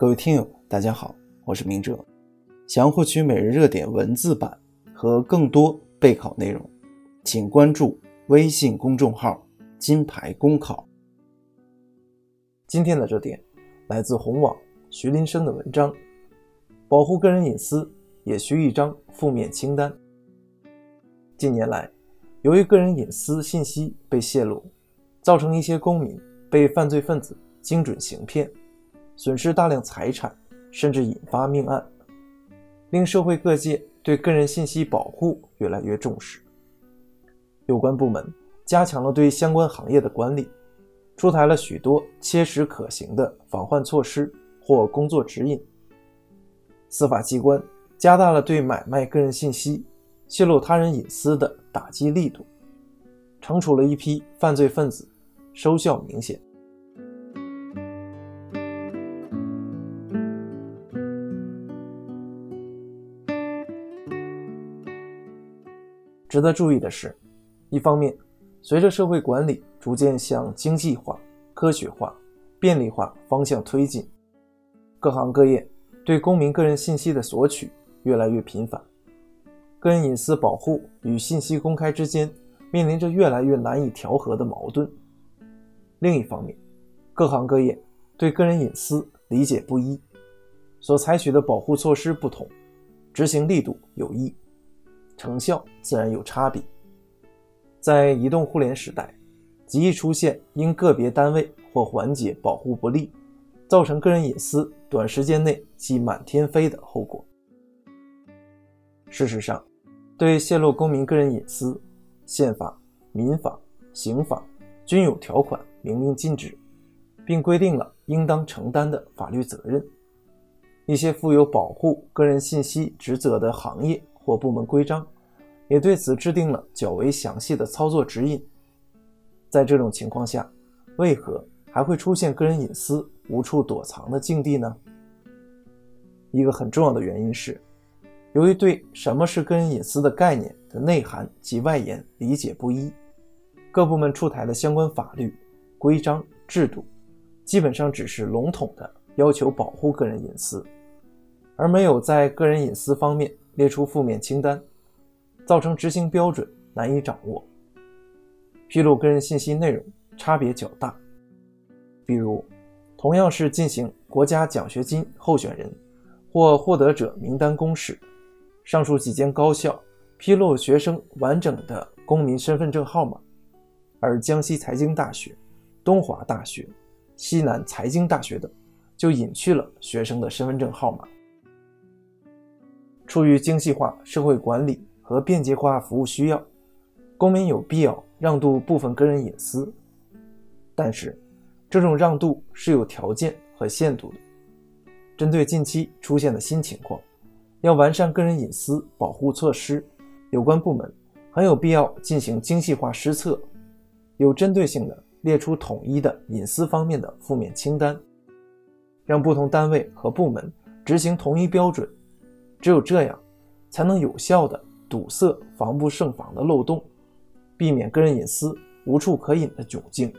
各位听友，大家好，我是明哲。想要获取每日热点文字版和更多备考内容，请关注微信公众号“金牌公考”。今天的热点来自红网徐林生的文章：保护个人隐私也需一张负面清单。近年来，由于个人隐私信息被泄露，造成一些公民被犯罪分子精准行骗。损失大量财产，甚至引发命案，令社会各界对个人信息保护越来越重视。有关部门加强了对相关行业的管理，出台了许多切实可行的防范措施或工作指引。司法机关加大了对买卖个人信息、泄露他人隐私的打击力度，惩处了一批犯罪分子，收效明显。值得注意的是，一方面，随着社会管理逐渐向经济化、科学化、便利化方向推进，各行各业对公民个人信息的索取越来越频繁，个人隐私保护与信息公开之间面临着越来越难以调和的矛盾。另一方面，各行各业对个人隐私理解不一，所采取的保护措施不同，执行力度有异。成效自然有差别。在移动互联时代，极易出现因个别单位或环节保护不力，造成个人隐私短时间内即满天飞的后果。事实上，对泄露公民个人隐私，宪法、民法、刑法均有条款明令禁止，并规定了应当承担的法律责任。一些负有保护个人信息职责的行业。或部门规章也对此制定了较为详细的操作指引。在这种情况下，为何还会出现个人隐私无处躲藏的境地呢？一个很重要的原因是，由于对什么是个人隐私的概念的内涵及外延理解不一，各部门出台的相关法律、规章制度，基本上只是笼统的要求保护个人隐私，而没有在个人隐私方面。列出负面清单，造成执行标准难以掌握，披露个人信息内容差别较大。比如，同样是进行国家奖学金候选人或获得者名单公示，上述几间高校披露学生完整的公民身份证号码，而江西财经大学、东华大学、西南财经大学等就隐去了学生的身份证号码。出于精细化社会管理和便捷化服务需要，公民有必要让渡部分个人隐私，但是这种让渡是有条件和限度的。针对近期出现的新情况，要完善个人隐私保护措施，有关部门很有必要进行精细化施策，有针对性的列出统一的隐私方面的负面清单，让不同单位和部门执行同一标准。只有这样，才能有效地堵塞防不胜防的漏洞，避免个人隐私无处可隐的窘境。